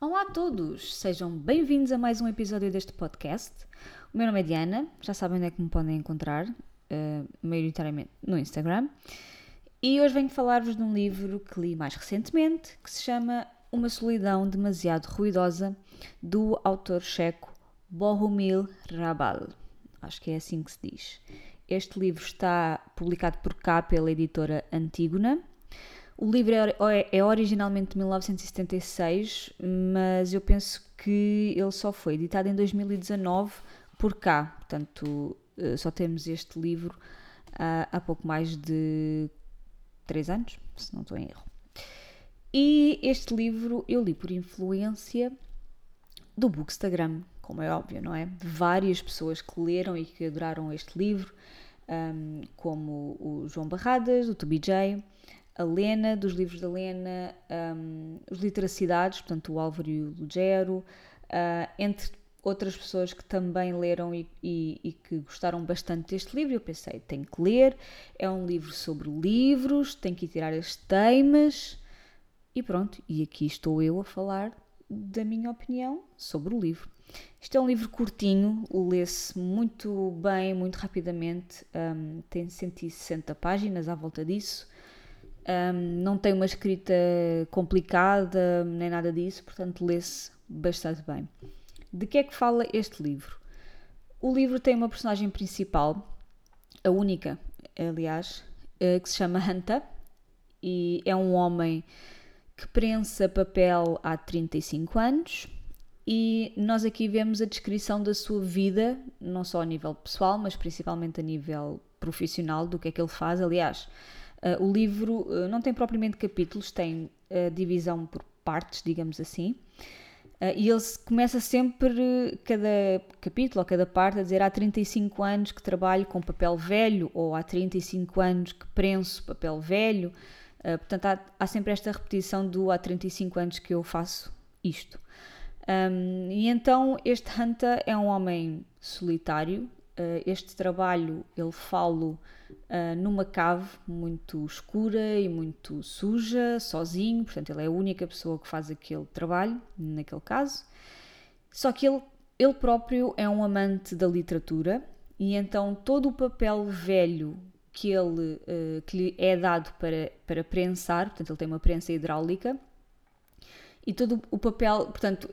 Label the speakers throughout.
Speaker 1: Olá a todos, sejam bem-vindos a mais um episódio deste podcast. O meu nome é Diana, já sabem onde é que me podem encontrar, uh, maioritariamente no Instagram. E hoje venho falar-vos de um livro que li mais recentemente, que se chama Uma Solidão Demasiado Ruidosa, do autor checo Bohumil Rabal. Acho que é assim que se diz. Este livro está publicado por cá pela editora Antígona o livro é, é, é originalmente de 1976, mas eu penso que ele só foi editado em 2019 por cá. Portanto, eh, só temos este livro há, há pouco mais de 3 anos, se não estou em erro. E este livro eu li por influência do Bookstagram, como é óbvio, não é? De várias pessoas que leram e que adoraram este livro, um, como o João Barradas, o Toby J, a Lena, dos livros da Lena, um, os Literacidades, portanto o Álvaro e o Lugero, uh, entre outras pessoas que também leram e, e, e, que gostaram bastante deste livro. Eu pensei, tenho que ler, é um livro sobre livros, tenho que tirar as temas e pronto. E aqui estou eu a falar da minha opinião sobre o livro. Isto é um livro curtinho, lê-se muito bem, muito rapidamente, um, tem 160 páginas à volta disso. Um, não tem uma escrita complicada, nem nada disso, portanto lê-se bastante bem. De que é que fala este livro? O livro tem uma personagem principal, a única, aliás, eh, que se chama Hanta, e é um homem que prensa papel há 35 anos. E nós aqui vemos a descrição da sua vida, não só a nível pessoal, mas principalmente a nível profissional, do que é que ele faz. Aliás, Uh, o livro uh, não tem propriamente capítulos, tem uh, divisão por partes, digamos assim. e ele começa sempre, cada capítulo ou cada parte, a dizer há 35 anos que trabalho com papel velho, ou há 35 anos que prenso papel velho. portanto, há, há, sempre esta repetição do há 35 anos que eu faço isto. Um, e então este Hunter é um homem solitário. Este trabalho ele falo uh, numa cave muito escura e muito suja, sozinho, portanto, ele é a única pessoa que faz aquele trabalho, naquele caso. Só que ele, ele próprio é um amante da literatura e então todo o papel velho que ele uh, que lhe é dado para, para prensar, portanto, ele tem uma prensa hidráulica. E todo o papel, portanto,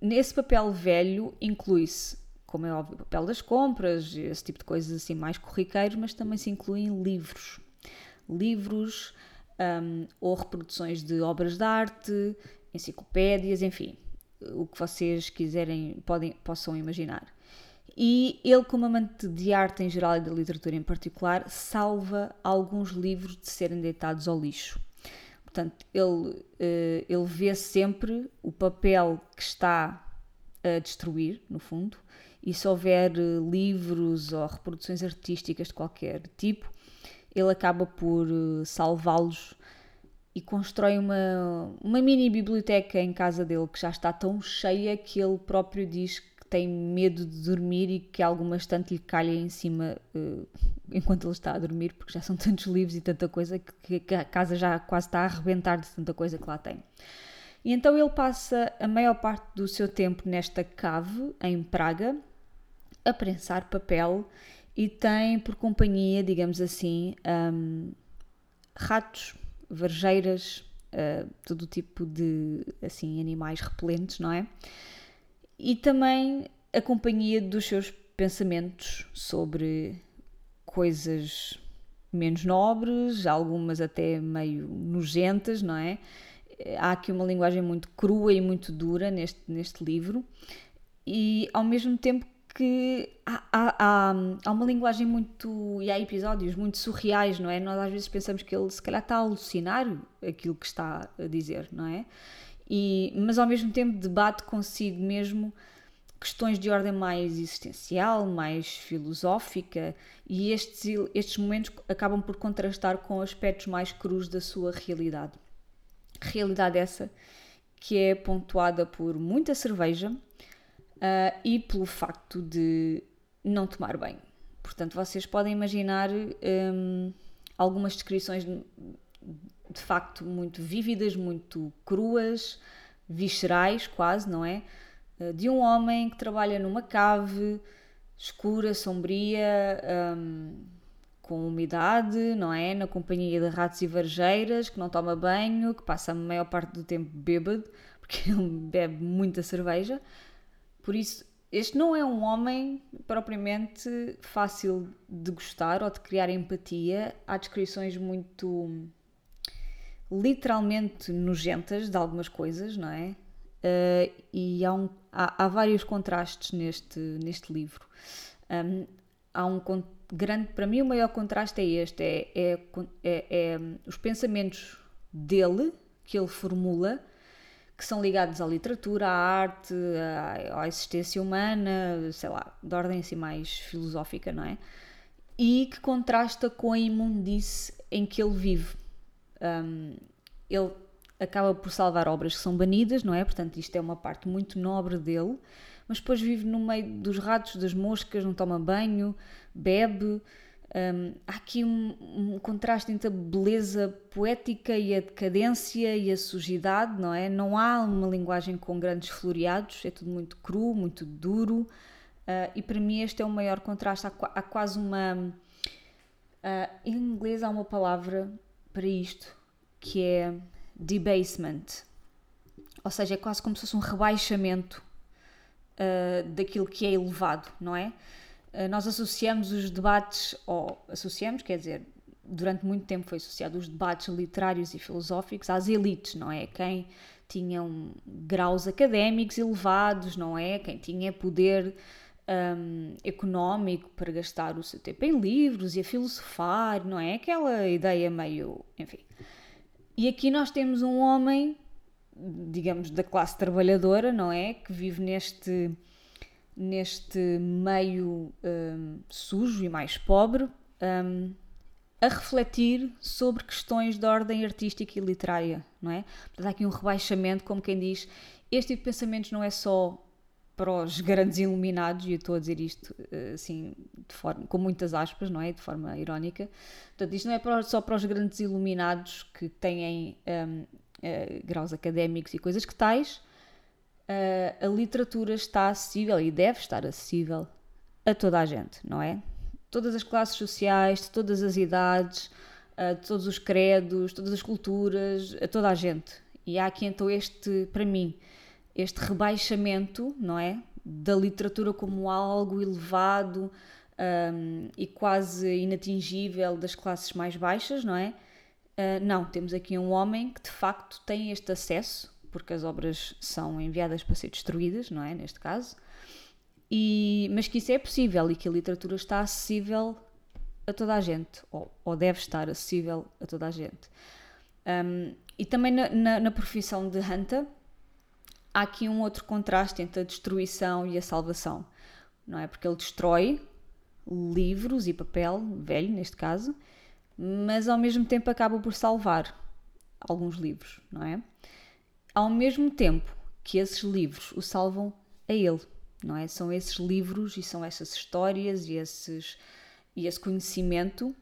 Speaker 1: nesse papel velho inclui-se como é óbvio, papel das compras, esse tipo de coisas assim mais corriqueiros, mas também se incluem livros. Livros um, ou reproduções de obras de arte, enciclopédias, enfim, o que vocês quiserem, podem, possam imaginar. E ele, como amante de arte em geral e da literatura em particular, salva alguns livros de serem deitados ao lixo. Portanto, ele, eh, ele vê sempre o papel que está a destruir, no fundo, e se houver eh, livros ou reproduções artísticas de qualquer tipo, ele acaba por eh, salvá-los e constrói uma, uma mini biblioteca em casa dele que já está tão cheia que ele próprio diz que tem medo de dormir e que alguma estante lhe calha em cima uh, enquanto ele está a dormir, porque já são tantos livros e tanta coisa que, que a casa já quase está a arrebentar de tanta coisa que lá tem. E então ele passa a maior parte do seu tempo nesta cave em Praga, a prensar papel e tem por companhia, digamos assim, um, ratos, varjeiras, uh, todo tipo de assim animais repelentes, não é? E também a companhia dos seus pensamentos sobre coisas menos nobres, algumas até meio nojentas, não é? Há aqui uma linguagem muito crua e muito dura neste, neste livro, e ao mesmo tempo que há, há, há, uma linguagem muito. e há episódios muito surreais, não é? Nós às vezes pensamos que ele se calhar está a alucinar aquilo que está a dizer, não é? E, mas ao mesmo tempo debate consigo mesmo questões de ordem mais existencial, mais filosófica, e estes, estes momentos acabam por contrastar com aspectos mais crus da sua realidade. Realidade essa que é pontuada por muita cerveja, uh, e pelo facto de não tomar banho. Portanto, vocês podem imaginar um, algumas descrições de, de, facto muito vívidas, muito cruas, viscerais, quase, não é? Uh, de um homem que trabalha numa cave escura, sombria, um, com umidade, não é? Na companhia de ratos e varjeiras, que não toma banho, que passa a maior parte do tempo bêbado, porque ele bebe muita cerveja. Por isso, este não é um homem propriamente fácil de gostar ou de criar empatia. Há descrições muito literalmente nojentas de algumas coisas, não é? Uh, e há, um, há, há, vários contrastes neste, neste livro. Um, há um grande, para mim, o maior contraste é este: é, é, é, é os pensamentos dele que ele formula que são ligados à literatura, à arte, à, à, existência humana, sei lá, de ordem assim mais filosófica, não é? E que contrasta com a imundice em que ele vive. Um, ele acaba por salvar obras que são banidas, não é? Portanto, isto é uma parte muito nobre dele, mas depois vive no meio dos ratos, das moscas, não toma banho, bebe. Um, há aqui um, um, contraste entre a beleza poética e a decadência e a sujidade, não é? Não há uma linguagem com grandes floreados, é tudo muito cru, muito duro, uh, e para mim este é o maior contraste. Há, há quase uma. Uh, em inglês há uma palavra para isto que é debasement, ou seja, é quase como se fosse um rebaixamento uh, daquilo que é elevado, não é? Eh, nós associamos os debates, ou associamos, quer dizer, durante muito tempo foi associado os debates literários e filosóficos às elites, não é? Quem tinham graus académicos elevados, não é? Quem tinha poder um, económico para gastar o seu tempo em livros e a filosofar, não é? Aquela ideia meio. enfim. E aqui nós temos um homem, digamos, da classe trabalhadora, não é? Que vive neste neste meio um, sujo e mais pobre, um, a refletir sobre questões de ordem artística e literária, não é? Portanto, há aqui um rebaixamento, como quem diz, este tipo de pensamentos não é só para os grandes iluminados, e eu estou a dizer isto eh, assim, de forma, com muitas aspas, não é? De forma irónica. Portanto, isto não é só para os grandes iluminados que têm um, uh, eh, graus académicos e coisas que tais, uh, a literatura está acessível e deve estar acessível a toda a gente, não é? Todas as classes sociais, de todas as idades, de todos os credos, todas as culturas, a toda a gente. E há aqui então este, para mim, este rebaixamento, não é? Da literatura como algo elevado um, e quase inatingível das classes mais baixas, não é? Uh, não, temos aqui um homem que de facto tem este acesso porque as obras são enviadas para ser destruídas, não é? Neste caso. E, mas que isso é possível e que a literatura está acessível a toda a gente, ou, ou deve estar acessível a toda a gente. Um, e também na, na, na, profissão de Hunter, há aqui um outro contraste entre a destruição e a salvação, não é? Porque ele destrói livros e papel, velho neste caso, mas ao mesmo tempo acaba por salvar alguns livros, não é? Ao mesmo tempo que esses livros o salvam a ele, não é? São esses livros e são essas histórias e, esses, e esse conhecimento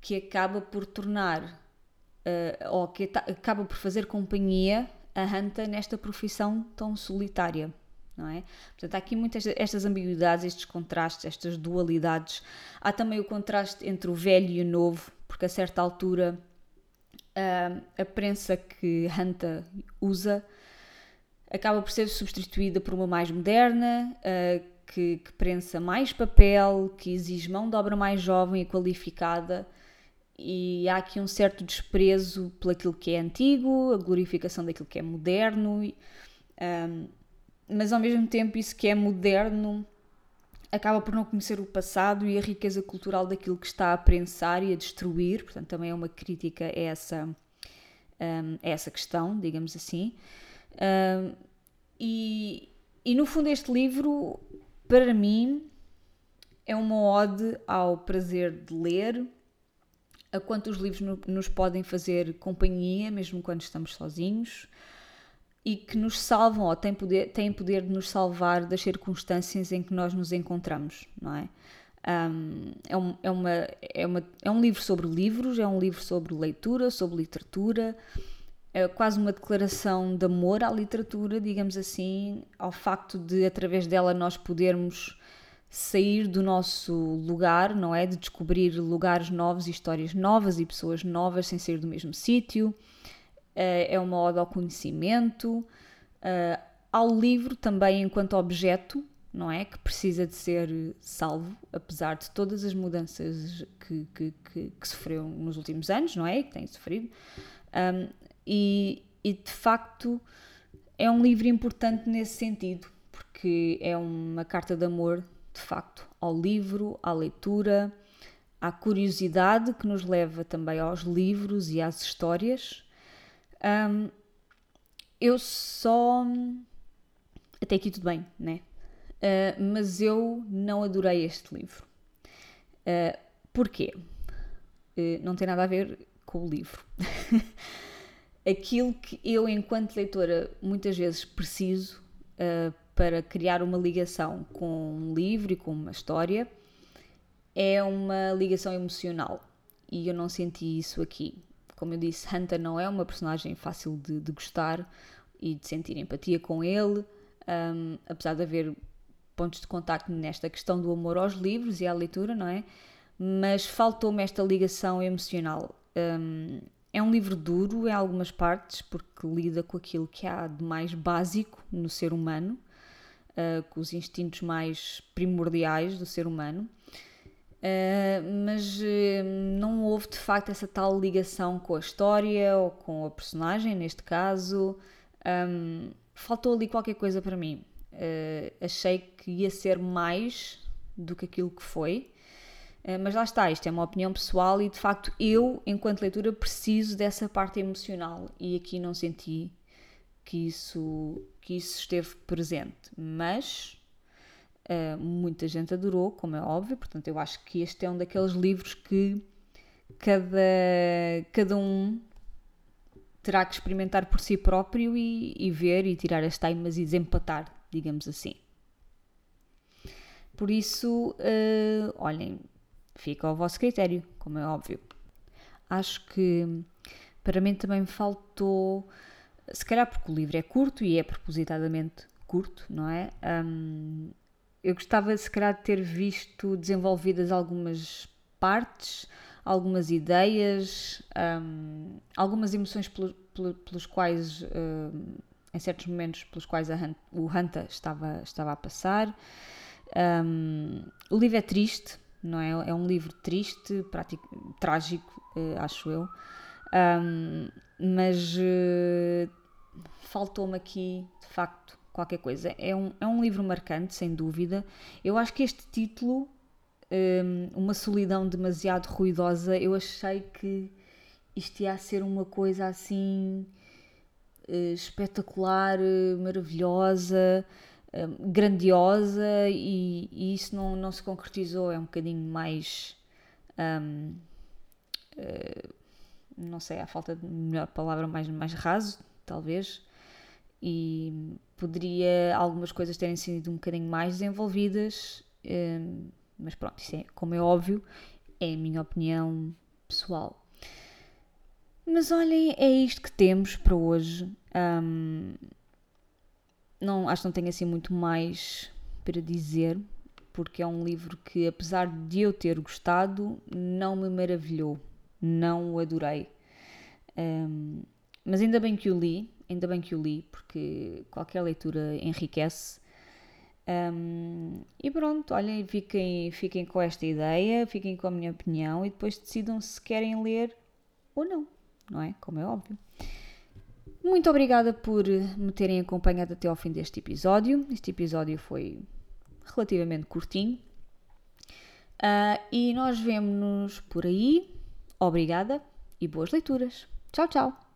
Speaker 1: que acaba por tornar, uh, ou que acaba por fazer companhia a Hanta nesta profissão tão solitária. Não é? Portanto, há aqui muitas estas ambiguidades, estes contrastes, estas dualidades. Há também o contraste entre o velho e o novo, porque a certa altura a prensa que Hanta usa acaba por ser substituída por uma mais moderna, uh, que, que prensa mais papel, que exige mão de obra mais jovem e qualificada. E há aqui um certo desprezo por aquilo que é antigo, a glorificação daquilo que é moderno, mas ao mesmo tempo isso que é moderno acaba por não conhecer o passado e a riqueza cultural daquilo que está a prensar e a destruir, portanto, também é uma crítica a essa, um, a essa questão, digamos assim. Um, e, e no fundo, este livro, para mim, é uma ode ao prazer de ler, a quanto os livros no, nos podem fazer companhia, mesmo quando estamos sozinhos e que nos salvam ou têm poder, têm poder de nos salvar das circunstâncias em que nós nos encontramos, não é? Um, é, um, é, uma, é, uma, é um livro sobre livros, é um livro sobre leitura, sobre literatura, é quase uma declaração de amor à literatura, digamos assim, ao facto de, através dela, nós podermos sair do nosso lugar, não é? De descobrir lugares novos, histórias novas e pessoas novas sem sair do mesmo sítio. É uma ode ao conhecimento, ao livro também enquanto objeto, não é? Que precisa de ser salvo, apesar de todas as mudanças que, que, que, que sofreu nos últimos anos, não é? E que tem sofrido. Um, e, e de facto é um livro importante nesse sentido, porque é uma carta de amor, de facto, ao livro, à leitura, à curiosidade que nos leva também aos livros e às histórias. Um, eu só. Até aqui tudo bem, né? Uh, mas eu não adorei este livro. Uh, porquê? Uh, não tem nada a ver com o livro. Aquilo que eu, enquanto leitora, muitas vezes preciso para criar uma ligação com um livro e com uma história é uma ligação emocional. E eu não senti isso aqui. Como eu disse, Hunter não é uma personagem fácil de, de gostar e de sentir empatia com ele, um, apesar de haver pontos de contacto nesta questão do amor aos livros e à leitura, não é? Mas faltou-me esta ligação emocional. Um, é um livro duro em algumas partes, porque lida com aquilo que há de mais básico no ser humano, uh, com os instintos mais primordiais do ser humano. Uh, mas uh, não houve de facto essa tal ligação com a história ou com a personagem, neste caso. Um, faltou ali qualquer coisa para mim. Uh, achei que ia ser mais do que aquilo que foi. Mas lá está, isto é uma opinião pessoal e de facto eu, enquanto leitura, preciso dessa parte emocional e aqui não senti que isso, que isso esteve presente. Mas uh, muita gente adorou, como é óbvio, portanto eu acho que este é um daqueles livros que cada, cada um terá que experimentar por si próprio e, e ver e tirar as taimas e desempatar, digamos assim. Por isso, uh, olhem, fica ao vosso critério, como é óbvio. Acho que para mim também faltou, se calhar porque o livro é curto e é propositadamente curto, não é? Um, eu gostava, se calhar, de ter visto desenvolvidas algumas partes algumas ideias, um, algumas emoções pelos, pelos quais, um, em certos momentos, pelos quais o Hunter estava, estava a passar. Um, o livro é triste, não é? É um livro triste, prático, trágico, uh, acho eu. mas uh, faltou-me aqui, de facto, qualquer coisa. É um, é um livro marcante, sem dúvida. Eu acho que este título um, uma solidão demasiado ruidosa, eu achei que isto ia ser uma coisa assim uh, espetacular, uh, maravilhosa, uh, grandiosa e, e, isso não, não se concretizou. É um bocadinho mais. Um, não sei, a falta de melhor palavra, mais, mais raso, talvez. E poderia algumas coisas terem sido um bocadinho mais desenvolvidas. Um, mas pronto, isso é, como é óbvio, é a minha opinião pessoal. Mas olhem, é isto que temos para hoje. Um, não, acho que não tenho assim muito mais para dizer, porque é um livro que, apesar de eu ter gostado, não me maravilhou, não o adorei. Um, mas ainda bem que o li, ainda bem que o li, porque qualquer leitura enriquece um, e pronto, olhem, fiquem, fiquem com esta ideia, fiquem com a minha opinião e depois decidam se querem ler ou não, não é? Como é óbvio. Muito obrigada por me terem acompanhado até ao fim deste episódio. Este episódio foi relativamente curtinho. Uh, e nós vemos-nos por aí. Obrigada e boas leituras. Tchau, tchau!